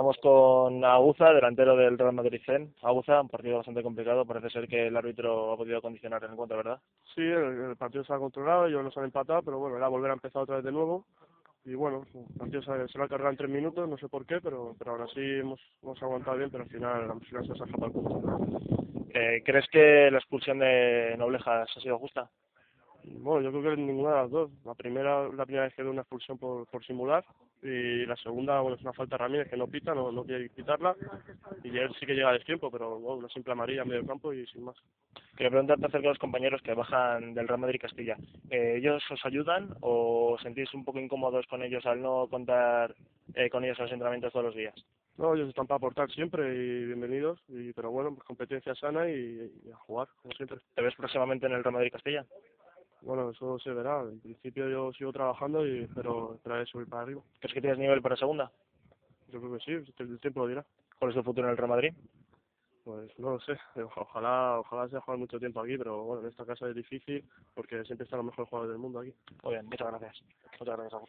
Estamos con Aguza, delantero del Real Madrid Zen. Aguza, un partido bastante complicado. Parece ser que el árbitro ha podido condicionar el encuentro, ¿verdad? Sí, el, partido se ha controlado, ellos nos han empatado, pero bueno, era volver a empezar otra vez de nuevo. Y bueno, el partido se, se lo ha cargado en tres minutos, no sé por qué, pero, pero ahora sí hemos, hemos aguantado bien, pero al final, al final se ha escapado el punto. Eh, ¿Crees que la expulsión de Noblejas ha sido justa? Bueno, yo creo que ninguna de las dos. La primera, la primera vez que dio una expulsión por, por simular y la segunda, bueno, es una falta de Ramírez que no pita, no, no quiere quitarla y él sí que llega a destiempo, pero bueno, una simple amarilla en medio campo y sin más. Quería preguntarte acerca de los compañeros que bajan del Real Madrid Castilla. Eh, ¿Ellos os ayudan o sentís un poco incómodos con ellos al no contar eh, con ellos a los entrenamientos todos los días? No, ellos están para aportar siempre y bienvenidos, y, pero bueno, pues competencia sana y, y a jugar, como siempre. ¿Te ves próximamente en el Real Madrid Castilla? Bueno, eso se verá. En principio yo sigo trabajando y espero, esperaré subir para arriba. ¿Crees que tienes nivel para segunda? Yo creo que sí, el tiempo lo dirá. ¿Cuál es tu futuro en el Real Madrid? Pues no lo sé, ojalá ojalá sea jugar mucho tiempo aquí, pero bueno, en esta casa es difícil porque siempre están los mejores jugadores del mundo aquí. Muy bien, muchas gracias. Muchas gracias.